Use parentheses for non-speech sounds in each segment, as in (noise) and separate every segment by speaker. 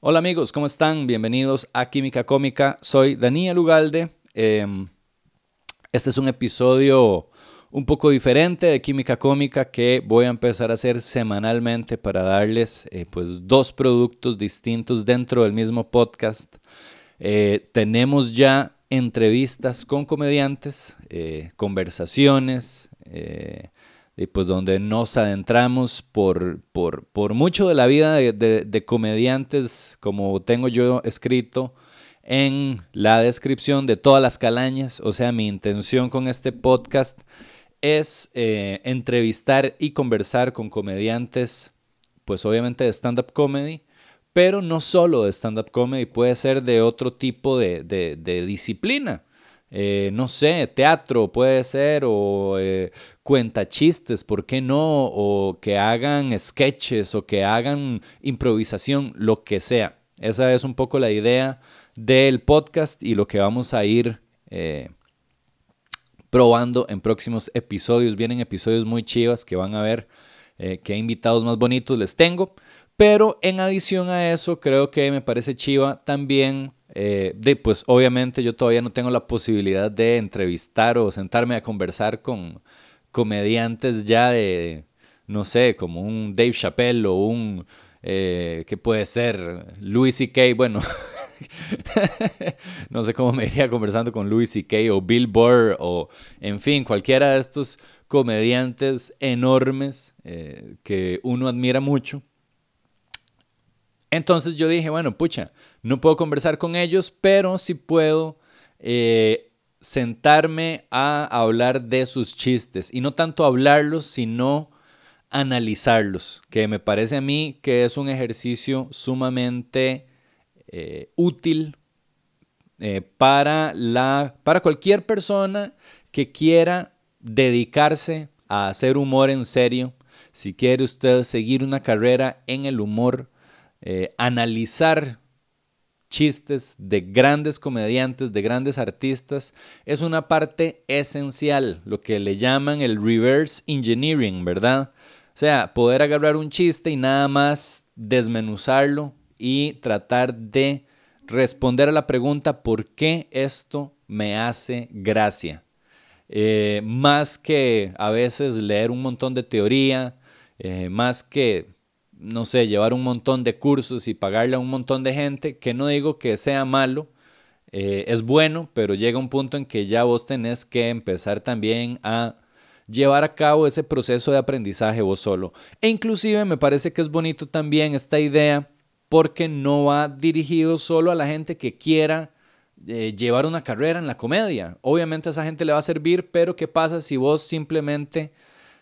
Speaker 1: Hola amigos, ¿cómo están? Bienvenidos a Química Cómica. Soy Daniel Ugalde. Em, este es un episodio un poco diferente de Química Cómica que voy a empezar a hacer semanalmente para darles eh, pues dos productos distintos dentro del mismo podcast. Eh, tenemos ya entrevistas con comediantes, eh, conversaciones, pues donde nos adentramos por, por, mucho de la vida de, comediantes, como tengo yo escrito en la descripción de todas las calañas. O sea, mi intención con este podcast es eh, entrevistar y conversar con comediantes, pues obviamente de stand-up comedy, pero no solo de stand-up comedy, puede ser de otro tipo de, de disciplina. Eh, no sé, teatro puede ser, o eh, cuenta chistes, ¿por qué no? O que hagan sketches o que hagan improvisación, lo que sea. Esa es un poco la idea del podcast y lo que vamos a ir eh, probando en próximos episodios. Vienen episodios muy chivas que van a ver qué invitados más bonitos les tengo. Pero en adición a eso, creo que me parece chiva también eh, de, pues obviamente yo todavía no tengo la posibilidad de entrevistar o sentarme a conversar con comediantes ya de, no sé, como un Dave Chappelle o un, eh, ¿qué puede ser? Louis C.K., bueno, (laughs) no sé cómo me iría conversando con Louis C.K. o Bill Burr o, en fin, cualquiera de estos comediantes enormes eh, que uno admira mucho. Entonces yo dije, bueno, pucha, no puedo conversar con ellos, pero sí puedo eh, sentarme a hablar de sus chistes. Y no tanto hablarlos, sino analizarlos, que me parece a mí que es un ejercicio sumamente eh, útil eh, para, la, para cualquier persona que quiera dedicarse a hacer humor en serio. Si quiere usted seguir una carrera en el humor, analizar chistes de grandes comediantes, de grandes artistas, es una parte esencial, lo que le llaman el reverse engineering, ¿verdad? O sea, poder agarrar un chiste y nada más desmenuzarlo y tratar de responder a la pregunta ¿por qué esto me hace gracia? Eh, más que a veces leer un montón de teoría, eh, más que no sé, llevar un montón de cursos y pagarle a un montón de gente, que no digo que sea malo, eh, es bueno, pero llega un punto en que ya vos tenés que empezar también a llevar a cabo ese proceso de aprendizaje vos solo. E inclusive me parece que es bonito también esta idea porque no va dirigido solo a la gente que quiera eh, llevar una carrera en la comedia. Obviamente a esa gente le va a servir, pero ¿qué pasa si vos simplemente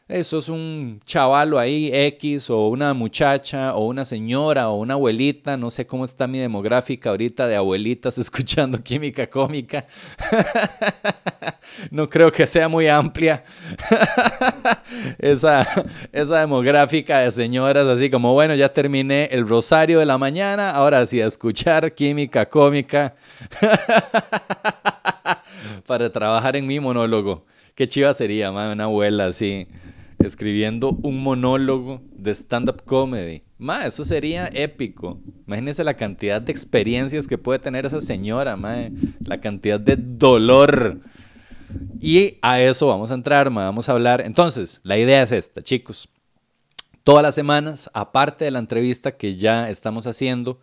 Speaker 1: eso es un chavalo ahí X o una muchacha o una señora o una abuelita, no sé cómo está mi demográfica ahorita de abuelitas (laughs) escuchando química cómica. (laughs) no creo que sea muy amplia (laughs) esa, esa demográfica de señoras así como, bueno, ya terminé el rosario de la mañana, ahora sí a escuchar química cómica para trabajar en mi monólogo. Qué chiva sería, una abuela así escribiendo un monólogo de stand-up comedy. Ma, eso sería épico. Imagínense la cantidad de experiencias que puede tener esa señora, ma, la cantidad de dolor. Y a eso vamos a entrar, ma, vamos a hablar. Entonces, la idea es esta, chicos. Todas las semanas, aparte de la entrevista que ya estamos haciendo,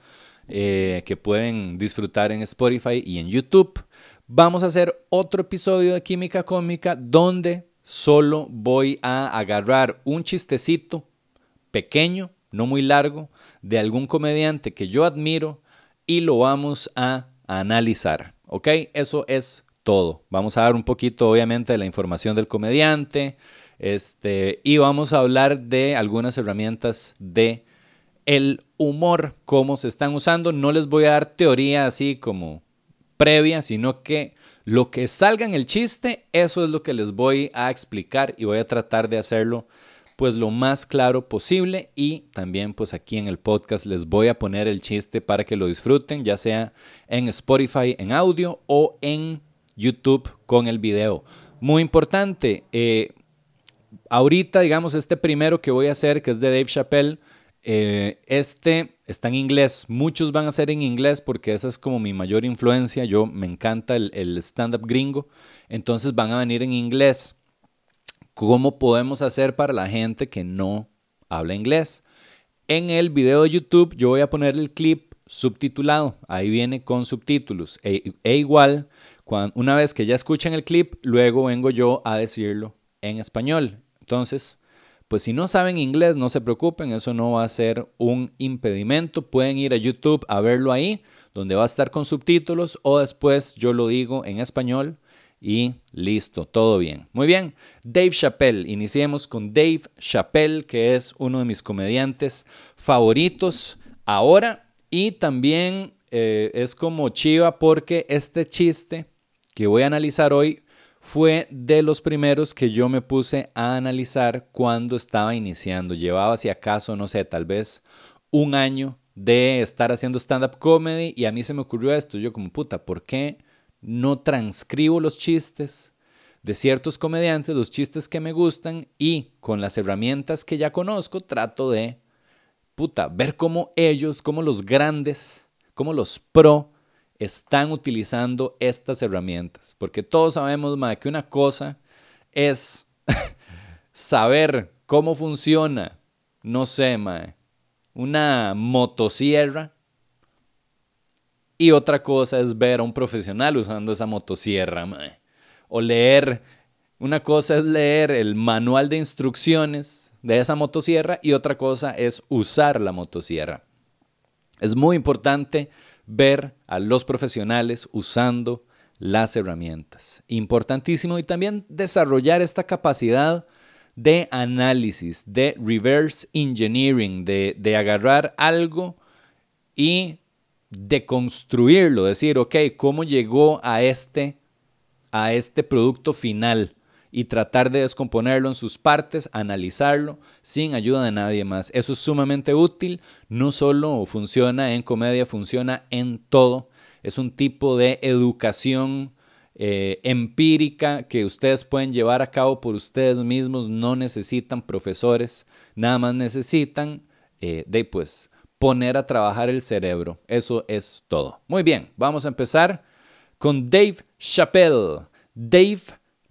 Speaker 1: eh, que pueden disfrutar en Spotify y en YouTube, vamos a hacer otro episodio de Química Cómica donde solo voy a agarrar un chistecito pequeño, no muy largo, de algún comediante que yo admiro y lo vamos a analizar. ¿Ok? Eso es todo. Vamos a dar un poquito, obviamente, de la información del comediante. Este, y vamos a hablar de algunas herramientas de el humor, cómo se están usando. No les voy a dar teoría así como previa, sino que lo que salga en el chiste, eso es lo que les voy a explicar y voy a tratar de hacerlo pues lo más claro posible y también pues aquí en el podcast les voy a poner el chiste para que lo disfruten, ya sea en Spotify en audio o en YouTube con el video. Muy importante, eh, ahorita digamos este primero que voy a hacer que es de Dave Chappelle, Eh, este está en inglés. Muchos van a ser en inglés porque esa es como mi mayor influencia. Yo me encanta el, stand-up gringo. Entonces van a venir en inglés. ¿Cómo podemos hacer para la gente que no habla inglés? En el video de YouTube yo voy a poner el clip subtitulado. Ahí viene con subtítulos. E, e igual, cuando, una vez que ya escuchen el clip, luego vengo yo a decirlo en español. Entonces, pues si no saben inglés, no se preocupen, eso no va a ser un impedimento. Pueden ir a YouTube a verlo ahí, donde va a estar con subtítulos, o después yo lo digo en español y listo, todo bien. Muy bien, Dave Chappelle. Iniciemos con Dave Chappelle, que es uno de mis comediantes favoritos ahora y también eh, es como chiva porque este chiste que voy a analizar hoy fue de los primeros que yo me puse a analizar cuando estaba iniciando. Llevaba, si acaso, no sé, tal vez un año de estar haciendo stand-up comedy y a mí se me ocurrió esto. Yo como, puta, ¿por qué no transcribo los chistes de ciertos comediantes, los chistes que me gustan y con las herramientas que ya conozco trato de, puta, ver cómo ellos, cómo los grandes, cómo los pro están utilizando estas herramientas. Porque todos sabemos, que una cosa es (laughs) saber cómo funciona, no sé, una motosierra. Y otra cosa es ver a un profesional usando esa motosierra, O leer, una cosa es leer el manual de instrucciones de esa motosierra y otra cosa es usar la motosierra. Es muy importante ver a los profesionales usando las herramientas. Importantísimo y también desarrollar esta capacidad de análisis, de reverse engineering, de, de agarrar algo y de construirlo, decir, ok, ¿cómo llegó a este, a este producto final? Y tratar de descomponerlo en sus partes, analizarlo sin ayuda de nadie más. Eso es sumamente útil, no solo funciona en comedia, funciona en todo. Es un tipo de educación eh, empírica que ustedes pueden llevar a cabo por ustedes mismos, no necesitan profesores, nada más necesitan eh, pues poner a trabajar el cerebro. Eso es todo. Muy bien, vamos a empezar con Dave Chappelle. Dave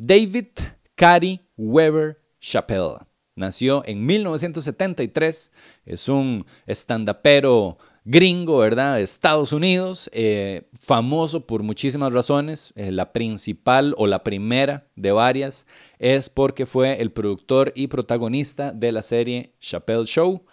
Speaker 1: David Cary Weber Chappelle. Nació en 1973, es un estandapero gringo, ¿verdad? De Estados Unidos, eh, famoso por muchísimas razones. Eh, la principal o la primera de varias es porque fue el productor y protagonista de la serie Chappelle Show,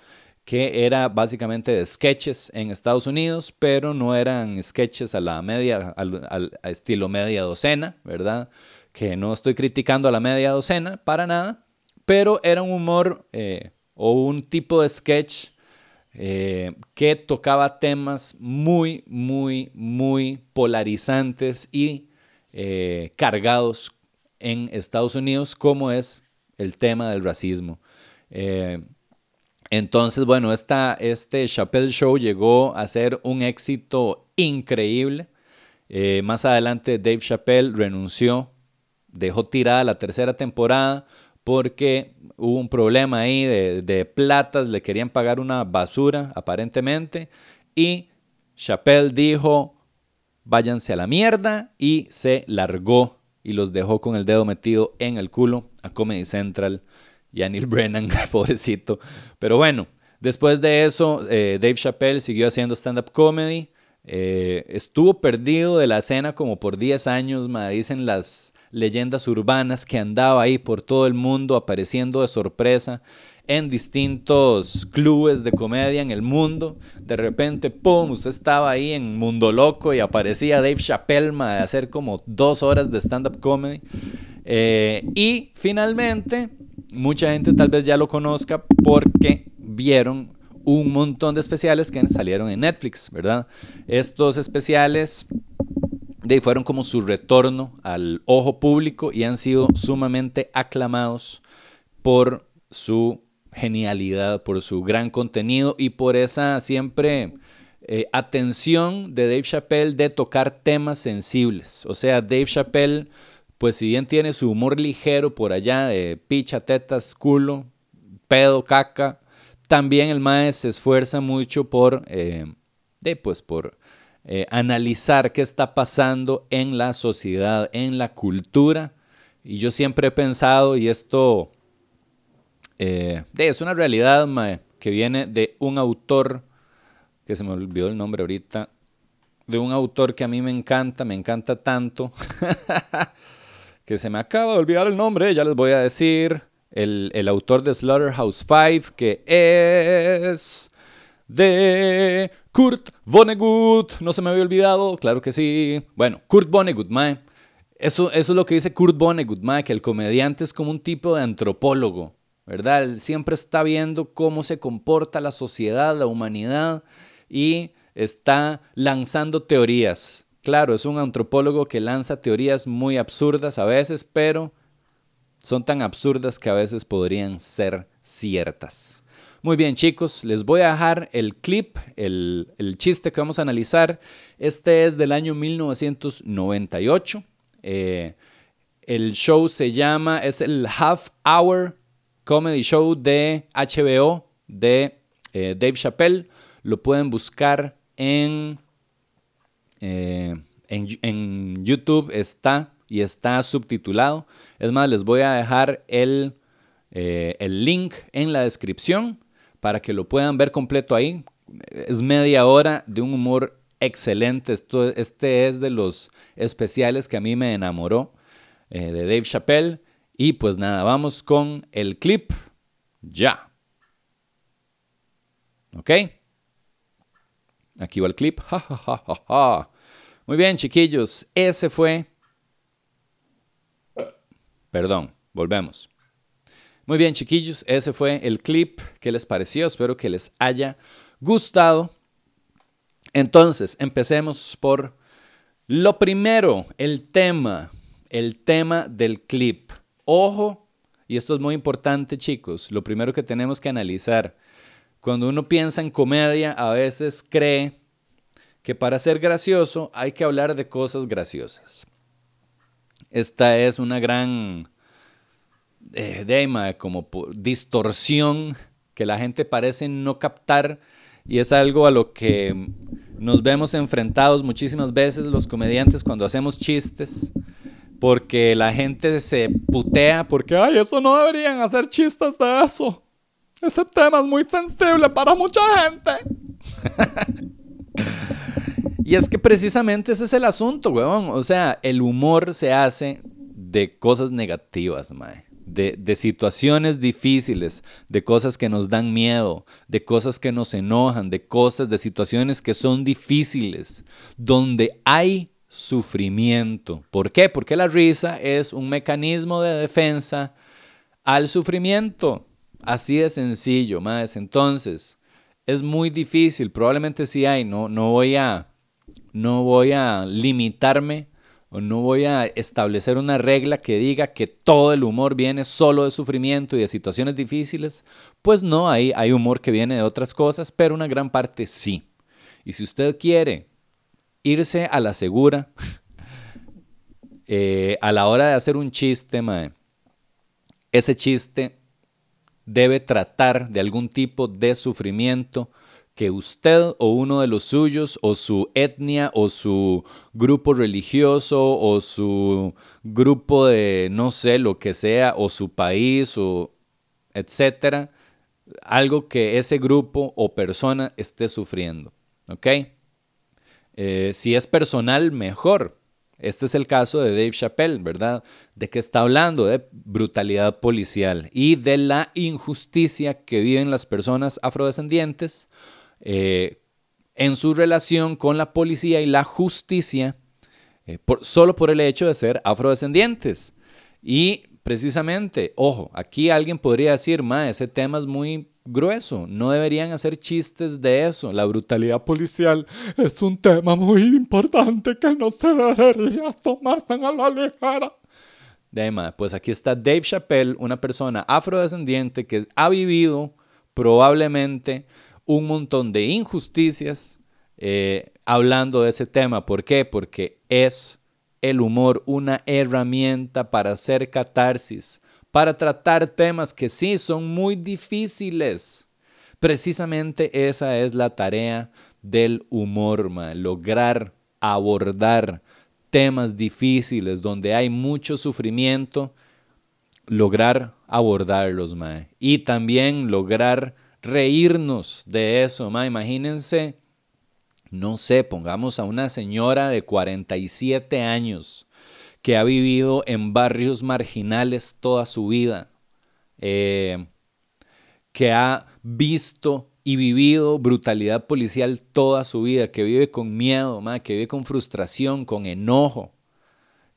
Speaker 1: que era básicamente de sketches en Estados Unidos, pero no eran sketches a la media, al estilo media docena, ¿verdad? Que no estoy criticando a la media docena para nada, pero era un humor eh, o un tipo de sketch eh, que tocaba temas muy, muy, muy polarizantes y eh, cargados en Estados Unidos, como es el tema del racismo. entonces, bueno, esta, este Chappelle Show llegó a ser un éxito increíble. más adelante Dave Chappelle renunció dejó tirada la tercera temporada porque hubo un problema ahí de, de platas, le querían pagar una basura aparentemente y Chappelle dijo váyanse a la mierda y se largó y los dejó con el dedo metido en el culo a Comedy Central y a Neil (laughs) Brennan, pobrecito. Pero bueno, después de eso, eh, Dave Chappelle siguió haciendo stand-up comedy. Eh, estuvo perdido de la escena como por 10 años, me dicen las, leyendas urbanas que andaba ahí por todo el mundo apareciendo de sorpresa en distintos clubes de comedia en el mundo. De repente, ¡pum!, usted estaba ahí en Mundo Loco y aparecía Dave Chappelle de hacer como dos horas de stand-up comedy. Eh, y finalmente, mucha gente tal vez ya lo conozca porque vieron un montón de especiales que salieron en Netflix, ¿verdad? Estos especiales de fueron como su retorno al ojo público y han sido sumamente aclamados por su genialidad, por su gran contenido y por esa siempre eh, atención de Dave Chappelle de tocar temas sensibles. O sea, Dave Chappelle, pues si bien tiene su humor ligero por allá de picha, tetas, culo, pedo, caca, también el mae se esfuerza mucho por, eh, de, pues, por eh, analizar qué está pasando en la sociedad, en la cultura. Y yo siempre he pensado, y esto eh, es una realidad que viene de un autor, que se me olvidó el nombre ahorita, de un autor que a mí me encanta, me encanta tanto, (laughs) que se me acaba de olvidar el nombre, ya les voy a decir, el, el autor de Slaughterhouse 5, que es de Kurt Vonnegut. No se me había olvidado, claro que sí. Bueno, Kurt Vonnegut, mae. Eso, eso es lo que dice Kurt Vonnegut, mae, que el comediante es como un tipo de antropólogo, ¿verdad? Él siempre está viendo cómo se comporta la sociedad, la humanidad y está lanzando teorías. Claro, es un antropólogo que lanza teorías muy absurdas a veces, pero son tan absurdas que a veces podrían ser ciertas. Muy bien chicos, les voy a dejar el clip, el, chiste que vamos a analizar. Este es del año 1998. Eh, el show se llama, es el Half Hour Comedy Show de HBO de eh, Dave Chappelle. Lo pueden buscar en, eh, en, en YouTube, está y está subtitulado. Es más, les voy a dejar el, el link en la descripción para que lo puedan ver completo ahí. Es media hora de un humor excelente. Esto, este es de los especiales que a mí me enamoró eh, de Dave Chappelle. Y pues nada, vamos con el clip ya. ¿Ok? Aquí va el clip. (laughs) Muy bien, chiquillos. Ese fue... Perdón, volvemos. Muy bien, chiquillos, ese fue el clip. ¿Qué les pareció? Espero que les haya gustado. Entonces, empecemos por lo primero, el tema, el tema del clip. Ojo, y esto es muy importante, chicos, lo primero que tenemos que analizar. Cuando uno piensa en comedia, a veces cree que para ser gracioso hay que hablar de cosas graciosas. Esta es una gran eh, de, como por distorsión que la gente parece no captar y es algo a lo que nos vemos enfrentados muchísimas veces los comediantes cuando hacemos chistes porque la gente se putea porque, ay, eso no deberían hacer chistes de eso. Ese tema es muy sensible para mucha gente. (laughs) y es que precisamente ese es el asunto, weón. O sea, el humor se hace de cosas negativas, mae de, situaciones difíciles, de cosas que nos dan miedo, de cosas que nos enojan, de cosas, de situaciones que son difíciles, donde hay sufrimiento. ¿Por qué? Porque la risa es un mecanismo de defensa al sufrimiento. Así de sencillo, más. Entonces, es muy difícil, probablemente sí hay, no, no voy a no voy a limitarme no voy a establecer una regla que diga que todo el humor viene solo de sufrimiento y de situaciones difíciles. Pues no, hay, hay humor que viene de otras cosas, pero una gran parte sí. Y si usted quiere irse a la segura, (laughs) eh, a la hora de hacer un chiste, ese chiste debe tratar de algún tipo de sufrimiento que usted o uno de los suyos o su etnia o su grupo religioso o su grupo de no sé lo que sea o su país o etcétera, algo que ese grupo o persona esté sufriendo, ¿ok? Eh, si es personal, mejor. Este es el caso de Dave Chappelle, ¿verdad? De que está hablando de brutalidad policial y de la injusticia que viven las personas afrodescendientes eh, en su relación con la policía y la justicia eh, solo por el hecho de ser afrodescendientes. Y precisamente, ojo, aquí alguien podría decir, ma, ese tema es muy grueso, no deberían hacer chistes de eso. La brutalidad policial es un tema muy importante que no se debería tomar tan a la ligera. De, pues aquí está Dave Chappelle, una persona afrodescendiente que ha vivido probablemente un montón de injusticias eh, hablando de ese tema. ¿Por qué? Porque es el humor una herramienta para hacer catarsis, para tratar temas que sí son muy difíciles, Precisamente esa es la tarea del humor, mae, lograr abordar temas difíciles donde hay mucho sufrimiento, lograr abordarlos, mae. Y también lograr reírnos de eso, mae. Imagínense, no sé, pongamos a una señora de 47 años que ha vivido en barrios marginales toda su vida, eh, que ha visto y vivido brutalidad policial toda su vida, que vive con miedo, que vive con frustración, con enojo,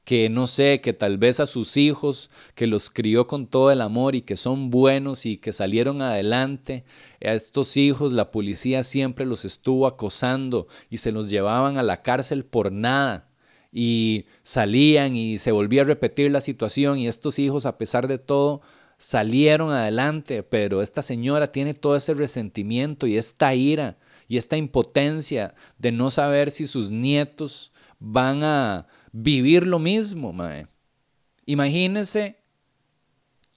Speaker 1: que no sé, que tal vez a sus hijos, que los crió con todo el amor y que son buenos y que salieron adelante, a estos hijos la policía siempre los estuvo acosando y se los llevaban a la cárcel por nada. Y salían y se volvía a repetir la situación y estos hijos a pesar de todo salieron adelante, pero esta señora tiene todo ese resentimiento y esta ira y esta impotencia de no saber si sus nietos van a vivir lo mismo, mae. Imagínese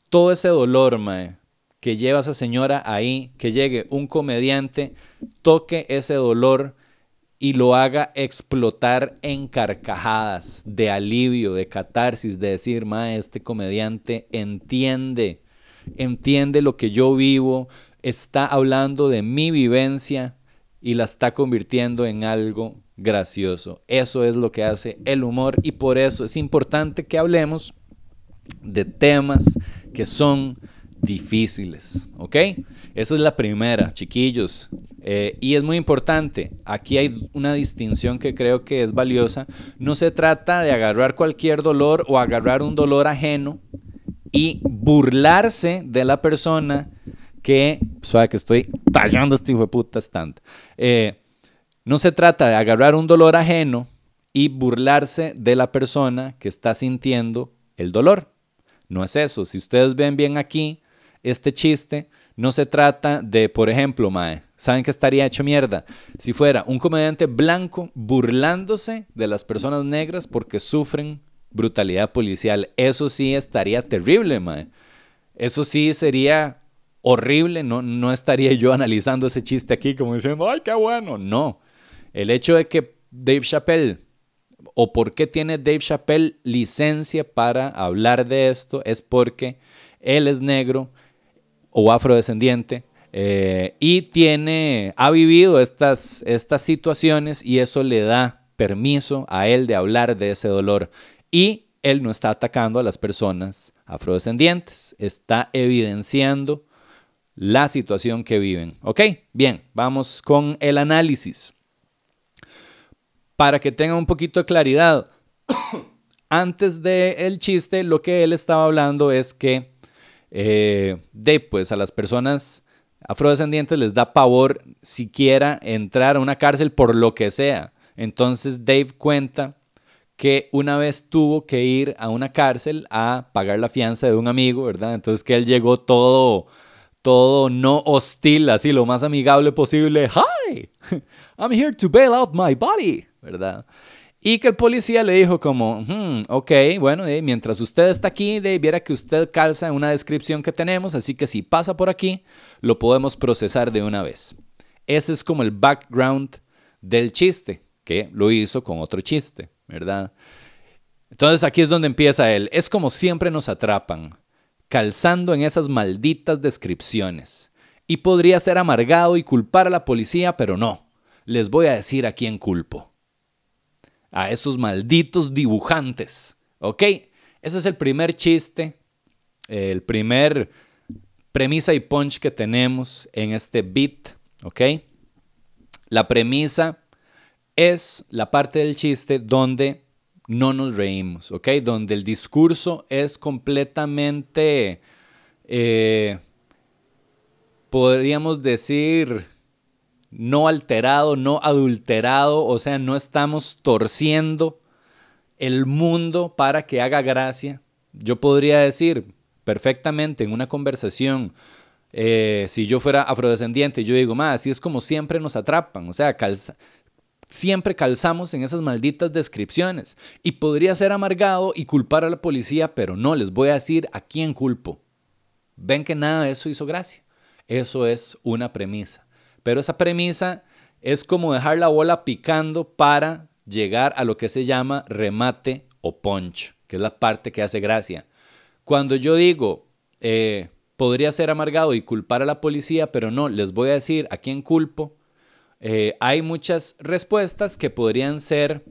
Speaker 1: todo ese dolor, mae, que lleva esa señora ahí, que llegue un comediante, toque ese dolor y lo haga explotar en carcajadas de alivio, de catarsis, de decir, mae, este comediante entiende, entiende lo que yo vivo, está hablando de mi vivencia y la está convirtiendo en algo gracioso. Eso es lo que hace el humor y por eso es importante que hablemos de temas que son difíciles, ¿ok? Esa es la primera, chiquillos. Eh, y es muy importante, aquí hay una distinción que creo que es valiosa. No se trata de agarrar cualquier dolor o agarrar un dolor ajeno y burlarse de la persona que, suave que estoy tallando este hijo de puta stand. Eh, no se trata de agarrar un dolor ajeno y burlarse de la persona que está sintiendo el dolor. No es eso. Si ustedes ven bien aquí, este chiste no se trata de, por ejemplo, Mae, ¿saben que estaría hecho mierda? Si fuera un comediante blanco burlándose de las personas negras porque sufren brutalidad policial. Eso sí estaría terrible, Mae. Eso sí sería horrible. No, no estaría yo analizando ese chiste aquí como diciendo, ay, qué bueno. No. El hecho de que Dave Chappelle, o por qué tiene Dave Chappelle licencia para hablar de esto, es porque él es negro o afrodescendiente eh, y tiene, ha vivido estas, estas situaciones y eso le da permiso a él de hablar de ese dolor. Y él no está atacando a las personas afrodescendientes, está evidenciando la situación que viven. ¿Ok? Bien, vamos con el análisis para que tenga un poquito de claridad. (coughs) Antes del chiste, lo que él estaba hablando es que eh, pues a las personas afrodescendientes les da pavor siquiera entrar a una cárcel por lo que sea. Entonces Dave cuenta que una vez tuvo que ir a una cárcel a pagar la fianza de un amigo, ¿verdad? Entonces que él llegó todo, todo no hostil, así lo más amigable posible. Hi, I'm here to bail out my body. ¿Verdad? Y que el policía le dijo como, hmm, ok, bueno, mientras usted está aquí, de, viera que usted calza una descripción que tenemos, así que si pasa por aquí, lo podemos procesar de una vez. Ese es como el background del chiste, que lo hizo con otro chiste, ¿verdad? Entonces aquí es donde empieza él. Es como siempre nos atrapan, calzando en esas malditas descripciones. Y podría ser amargado y culpar a la policía, pero no. Les voy a decir a quién culpo a esos malditos dibujantes. ¿Ok? Ese es el primer chiste, el primer premisa y punch que tenemos en este beat. ¿Ok? La premisa es la parte del chiste donde no nos reímos, ¿ok? Donde el discurso es completamente, eh, podríamos decir, no alterado, no adulterado, o sea, no estamos torciendo el mundo para que haga gracia. Yo podría decir perfectamente en una conversación, eh, si yo fuera afrodescendiente, yo digo, más, así es como siempre nos atrapan, o sea, siempre calzamos en esas malditas descripciones. Y podría ser amargado y culpar a la policía, pero no, les voy a decir a quién culpo. Ven que nada de eso hizo gracia. Eso es una premisa. Pero esa premisa es como dejar la bola picando para llegar a lo que se llama remate o punch, que es la parte que hace gracia. Cuando yo digo, eh, podría ser amargado y culpar a la policía, pero no, les voy a decir a quién culpo, eh, hay muchas respuestas que podrían ser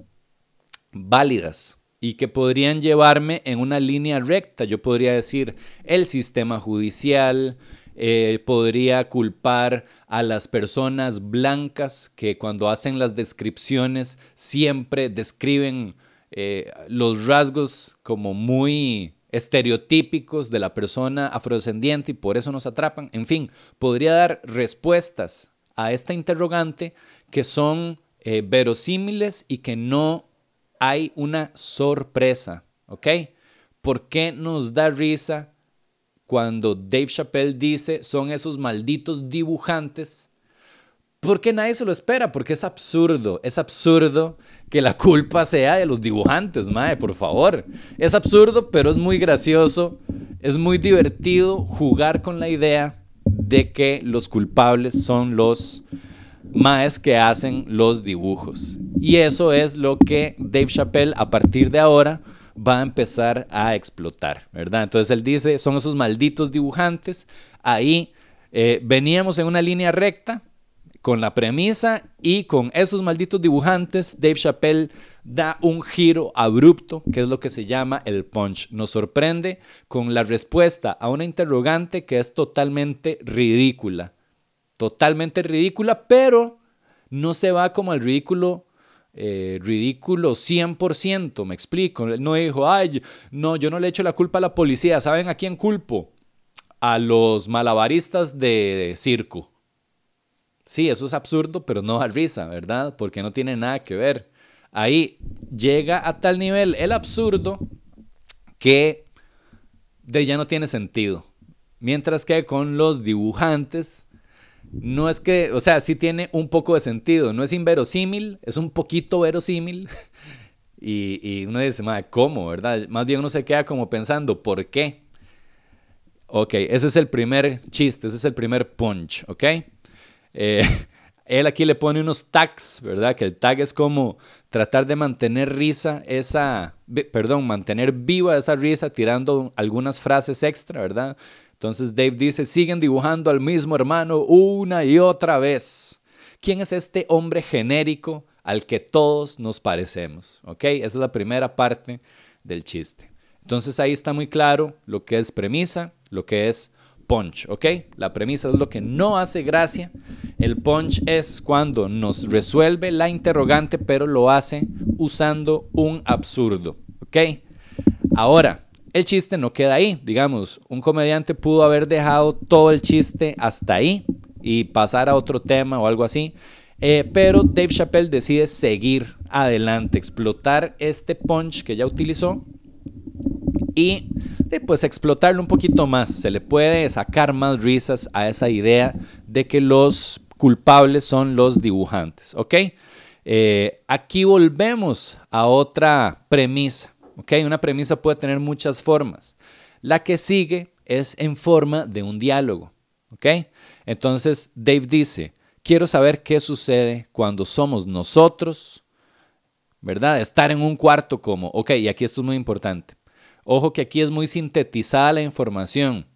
Speaker 1: válidas y que podrían llevarme en una línea recta. Yo podría decir el sistema judicial, eh, podría culpar a las personas blancas que cuando hacen las descripciones siempre describen eh, los rasgos como muy estereotípicos de la persona afrodescendiente y por eso nos atrapan. En fin, podría dar respuestas a esta interrogante que son eh, verosímiles y que no hay una sorpresa, ¿ok? ¿Por qué nos da risa cuando Dave Chappelle dice son esos malditos dibujantes? Porque nadie se lo espera, porque es absurdo, es absurdo que la culpa sea de los dibujantes, mae, por favor. Es absurdo, pero es muy gracioso, es muy divertido jugar con la idea de que los culpables son los maes que hacen los dibujos. Y eso es lo que Dave Chappelle a partir de ahora va a empezar a explotar, ¿verdad? Entonces él dice, son esos malditos dibujantes. Ahí eh, veníamos en una línea recta con la premisa y con esos malditos dibujantes, Dave Chappelle da un giro abrupto, que es lo que se llama el punch. Nos sorprende con la respuesta a una interrogante que es totalmente ridícula. Totalmente ridícula, pero no se va como al ridículo eh, ridículo 100%, me explico. no dijo, ay, no, yo no le echo la culpa a la policía. ¿Saben a quién culpo? A los malabaristas de circo. Sí, eso es absurdo, pero no a risa, ¿verdad? Porque no tiene nada que ver. Ahí llega a tal nivel el absurdo que de ya no tiene sentido. Mientras que con los dibujantes no es que, o sea, sí tiene un poco de sentido. No es inverosímil, es un poquito verosímil. (laughs) Y, y uno dice, madre, ¿cómo, verdad? Más bien uno se queda como pensando, ¿por qué? Ok, ese es el primer chiste, ese es el primer punch, ¿ok? Eh, (laughs) él aquí le pone unos tags, ¿verdad? Que el tag es como tratar de mantener risa, esa, perdón, mantener viva esa risa tirando algunas frases extra, ¿verdad? Entonces Dave dice, siguen dibujando al mismo hermano una y otra vez. ¿Quién es este hombre genérico al que todos nos parecemos? ¿Ok? Esa es la primera parte del chiste. Entonces ahí está muy claro lo que es premisa, lo que es punch, ¿ok? La premisa es lo que no hace gracia. El punch es cuando nos resuelve la interrogante, pero lo hace usando un absurdo, ¿ok? Ahora, el chiste no queda ahí. Digamos, un comediante pudo haber dejado todo el chiste hasta ahí y pasar a otro tema o algo así. Eh, pero Dave Chappelle decide seguir adelante, explotar este punch que ya utilizó y pues explotarlo un poquito más. Se le puede sacar más risas a esa idea de que los culpables son los dibujantes, ¿ok? Eh, aquí volvemos a otra premisa una premisa puede tener muchas formas. La que sigue es en forma de un diálogo, Entonces Dave dice, quiero saber qué sucede cuando somos nosotros, ¿verdad? Estar en un cuarto como, ok, y aquí esto es muy importante. Ojo que aquí es muy sintetizada la información.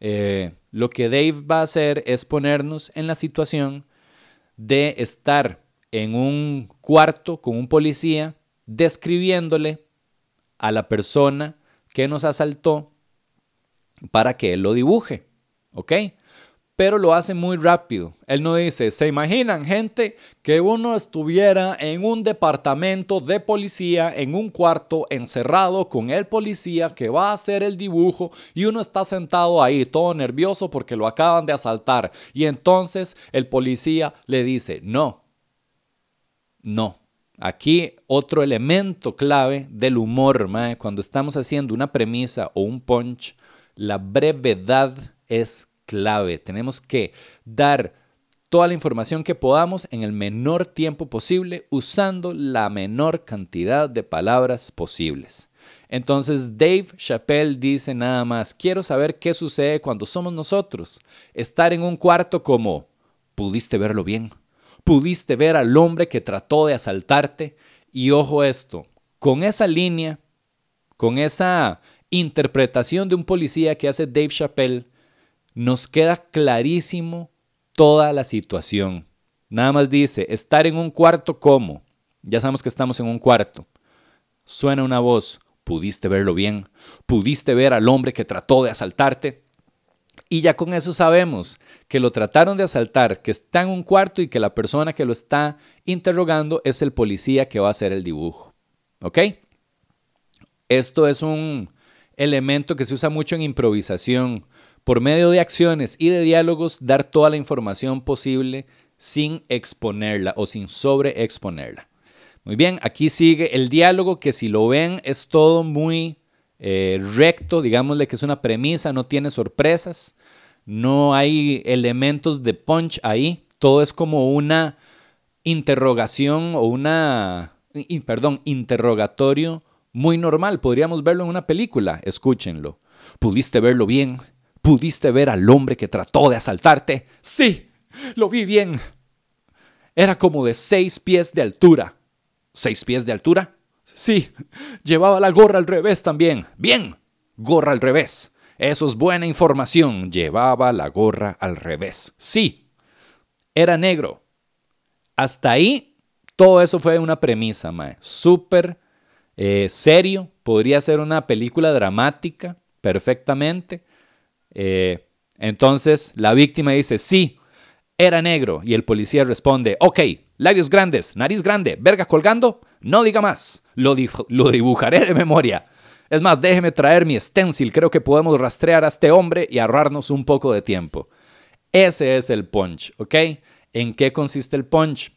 Speaker 1: Eh, lo que Dave va a hacer es ponernos en la situación de estar en un cuarto con un policía describiéndole a la persona que nos asaltó para que él lo dibuje, ¿ok? Pero lo hace muy rápido. Él no dice, ¿se imaginan gente que uno estuviera en un departamento de policía, en un cuarto encerrado con el policía que va a hacer el dibujo y uno está sentado ahí todo nervioso porque lo acaban de asaltar? Y entonces el policía le dice, no, no, Aquí otro elemento clave del humor, cuando estamos haciendo una premisa o un punch, la brevedad es clave. Tenemos que dar toda la información que podamos en el menor tiempo posible usando la menor cantidad de palabras posibles. Entonces Dave Chappelle dice nada más, quiero saber qué sucede cuando somos nosotros. Estar en un cuarto como, pudiste verlo bien, pudiste ver al hombre que trató de asaltarte. Y ojo esto, con esa línea, con esa interpretación de un policía que hace Dave Chappelle, nos queda clarísimo toda la situación. Nada más dice, estar en un cuarto como, ya sabemos que estamos en un cuarto. Suena una voz, pudiste verlo bien, pudiste ver al hombre que trató de asaltarte. Y ya con eso sabemos que lo trataron de asaltar, que está en un cuarto y que la persona que lo está interrogando es el policía que va a hacer el dibujo. ¿Ok? Esto es un elemento que se usa mucho en improvisación. Por medio de acciones y de diálogos, dar toda la información posible sin exponerla o sin sobreexponerla. Muy bien, aquí sigue el diálogo que si lo ven es todo muy eh, recto, digámosle que es una premisa, no tiene sorpresas, no hay elementos de punch ahí, todo es como una interrogación o una, perdón, interrogatorio muy normal, podríamos verlo en una película, escúchenlo. ¿Pudiste verlo bien? ¿Pudiste ver al hombre que trató de asaltarte? Sí, lo vi bien. Era como de seis pies de altura. ¿Seis pies de altura? Sí. Llevaba la gorra al revés también. Bien. Gorra al revés. Eso es buena información. Llevaba la gorra al revés. Sí. Era negro. Hasta ahí, todo eso fue una premisa, mae. Súper eh, serio. Podría ser una película dramática perfectamente. Eh, entonces la víctima dice, sí, era negro. Y el policía responde, ok, labios grandes, nariz grande, verga colgando, no diga más, lo, lo dibujaré de memoria. Es más, déjeme traer mi stencil, creo que podemos rastrear a este hombre y ahorrarnos un poco de tiempo. Ese es el punch, ¿ok? ¿En qué consiste el punch?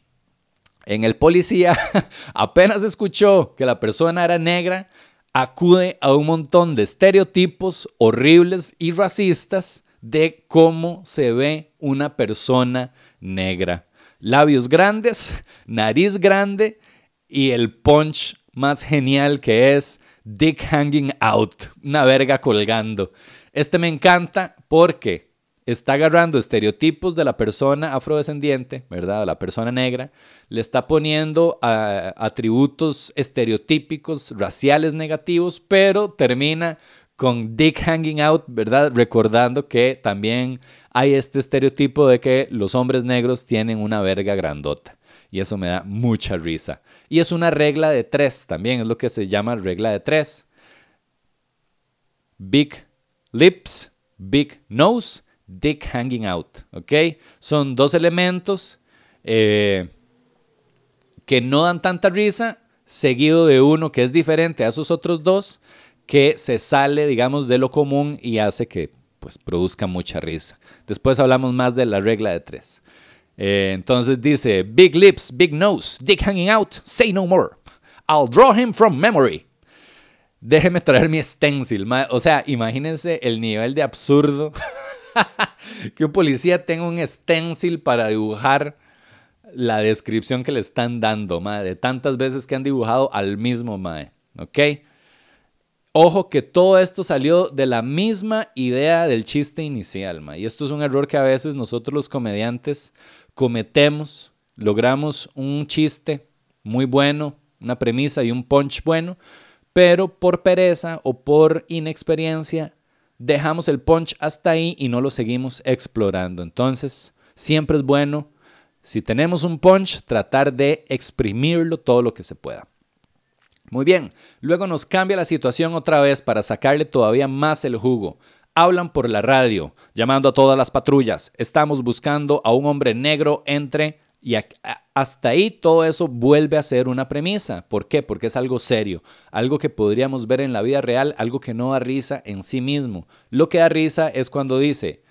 Speaker 1: En el policía (laughs) apenas escuchó que la persona era negra, acude a un montón de estereotipos horribles y racistas de cómo se ve una persona negra. Labios grandes, (laughs) nariz grande y el punch más genial que es dick hanging out, una verga colgando. Este me encanta porque está agarrando estereotipos de la persona afrodescendiente, ¿verdad? La persona negra, le está poniendo ah, atributos estereotípicos raciales negativos, pero termina con Dick hanging out, ¿verdad? Recordando que también hay este estereotipo de que los hombres negros tienen una verga grandota. Y eso me da mucha risa. Y es una regla de tres también, es lo que se llama regla de tres. Big lips, big nose, dick hanging out. ¿Ok? Son dos elementos eh, que no dan tanta risa, seguido de uno que es diferente a esos otros dos que se sale, digamos, de lo común y hace que pues, produzca mucha risa. Después hablamos más de la regla de tres. Eh, entonces dice, big lips, big nose, dick hanging out, say no more. I'll draw him from memory. Déjeme traer mi stencil. O sea, imagínense el nivel de absurdo (laughs) que un policía tenga un stencil para dibujar la descripción que le están dando, de tantas veces que han dibujado al mismo, mae. ¿Ok? Ojo que todo esto salió de la misma idea del chiste inicial, y esto es un error que a veces nosotros los comediantes cometemos. Logramos un chiste muy bueno, una premisa y un punch bueno, pero por pereza o por inexperiencia dejamos el punch hasta ahí y no lo seguimos explorando. Entonces, siempre es bueno, si tenemos un punch, tratar de exprimirlo todo lo que se pueda. Muy bien, luego nos cambia la situación otra vez para sacarle todavía más el jugo. Hablan por la radio, llamando a todas las patrullas. Estamos buscando a un hombre negro entre... Y hasta ahí todo eso vuelve a ser una premisa. ¿Por qué? Porque es algo serio, algo que podríamos ver en la vida real, algo que no da risa en sí mismo. Lo que da risa es cuando dice,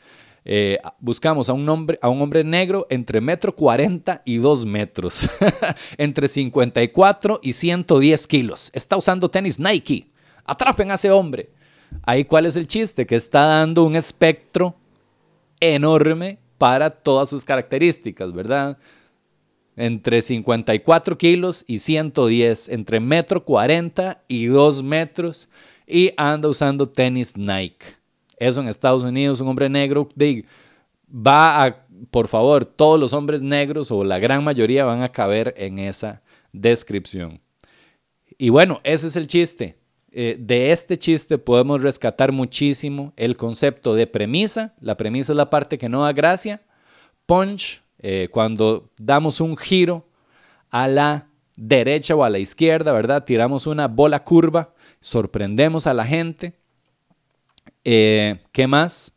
Speaker 1: eh, buscamos a un, hombre, a un hombre negro entre metro 40 y 2 metros, (laughs) entre 54 y 110 kilos. Está usando tenis Nike. Atrapen a ese hombre. Ahí cuál es el chiste, que está dando un espectro enorme para todas sus características, ¿verdad? entre 54 kilos y 110, entre metro 40 y 2 metros, y anda usando tenis Nike. Eso en Estados Unidos, un hombre negro va a, por favor, todos los hombres negros o la gran mayoría van a caber en esa descripción. Y bueno, ese es el chiste. Eh, de este chiste podemos rescatar muchísimo el concepto de premisa. La premisa es la parte que no da gracia. Punch, eh, cuando damos un giro a la derecha o a la izquierda, ¿verdad? Tiramos una bola curva, sorprendemos a la gente. Eh, ¿Qué más?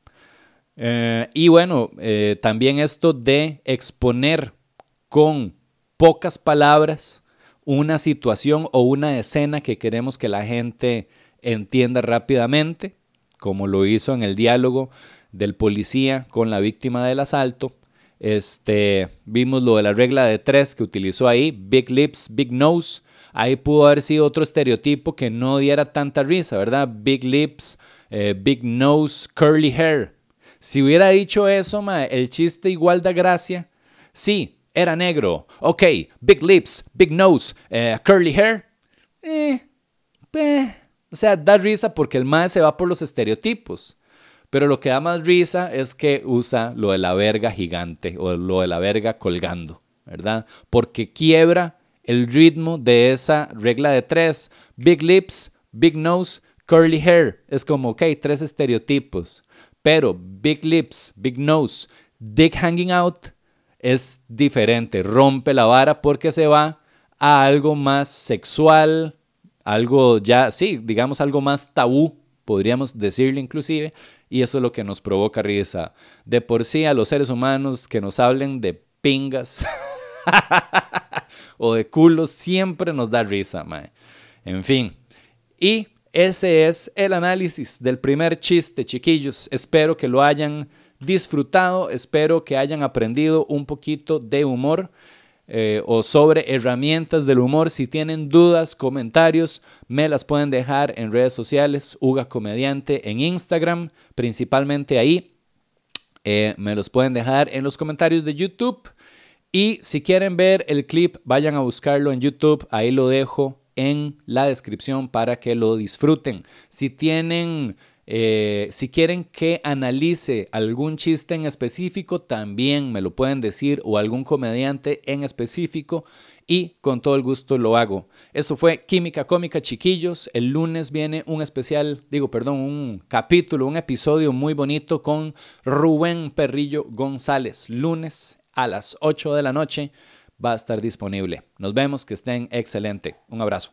Speaker 1: y bueno, también esto de exponer con pocas palabras una situación o una escena que queremos que la gente entienda rápidamente, como lo hizo en el diálogo del policía con la víctima del asalto. Este, vimos lo de la regla de tres que utilizó ahí, Big Lips, Big Nose. Ahí pudo haber sido otro estereotipo que no diera tanta risa, ¿verdad? Big Lips, eh, Big Nose, Curly Hair. Si hubiera dicho eso, el chiste igual da gracia. Sí, era negro. Ok, big lips, big nose, eh, curly hair. Eh, eh, O sea, da risa porque el mae se va por los estereotipos. Pero lo que da más risa es que usa lo de la verga gigante o lo de la verga colgando, ¿verdad? Porque quiebra el ritmo de esa regla de tres. Big lips, big nose, curly hair. Es como, ok, tres estereotipos. Pero big lips, big nose, dick hanging out es diferente, rompe la vara porque se va a algo más sexual, algo ya, sí, digamos algo más tabú, podríamos decirle inclusive, y eso es lo que nos provoca risa. De por sí a los seres humanos que nos hablen de pingas (laughs) o de culos siempre nos da risa, mae. En fin, y ese es el análisis del primer chiste, chiquillos. Espero que lo hayan disfrutado. Espero que hayan aprendido un poquito de humor. Eh, o sobre herramientas del humor. Si tienen dudas, comentarios, me las pueden dejar en redes sociales, Uga Comediante en Instagram, principalmente ahí. Eh, me los pueden dejar en los comentarios de YouTube. Y si quieren ver el clip, vayan a buscarlo en YouTube. Ahí lo dejo en la descripción para que lo disfruten. Si tienen eh, si quieren que analice algún chiste en específico, también me lo pueden decir o algún comediante en específico y con todo el gusto lo hago. Eso fue Química Cómica Chiquillos. El lunes viene un especial, digo, perdón, un capítulo, un episodio muy bonito con Rubén Perrillo González. Lunes a las 8 de la noche va a estar disponible. Nos vemos, que estén excelente. Un abrazo.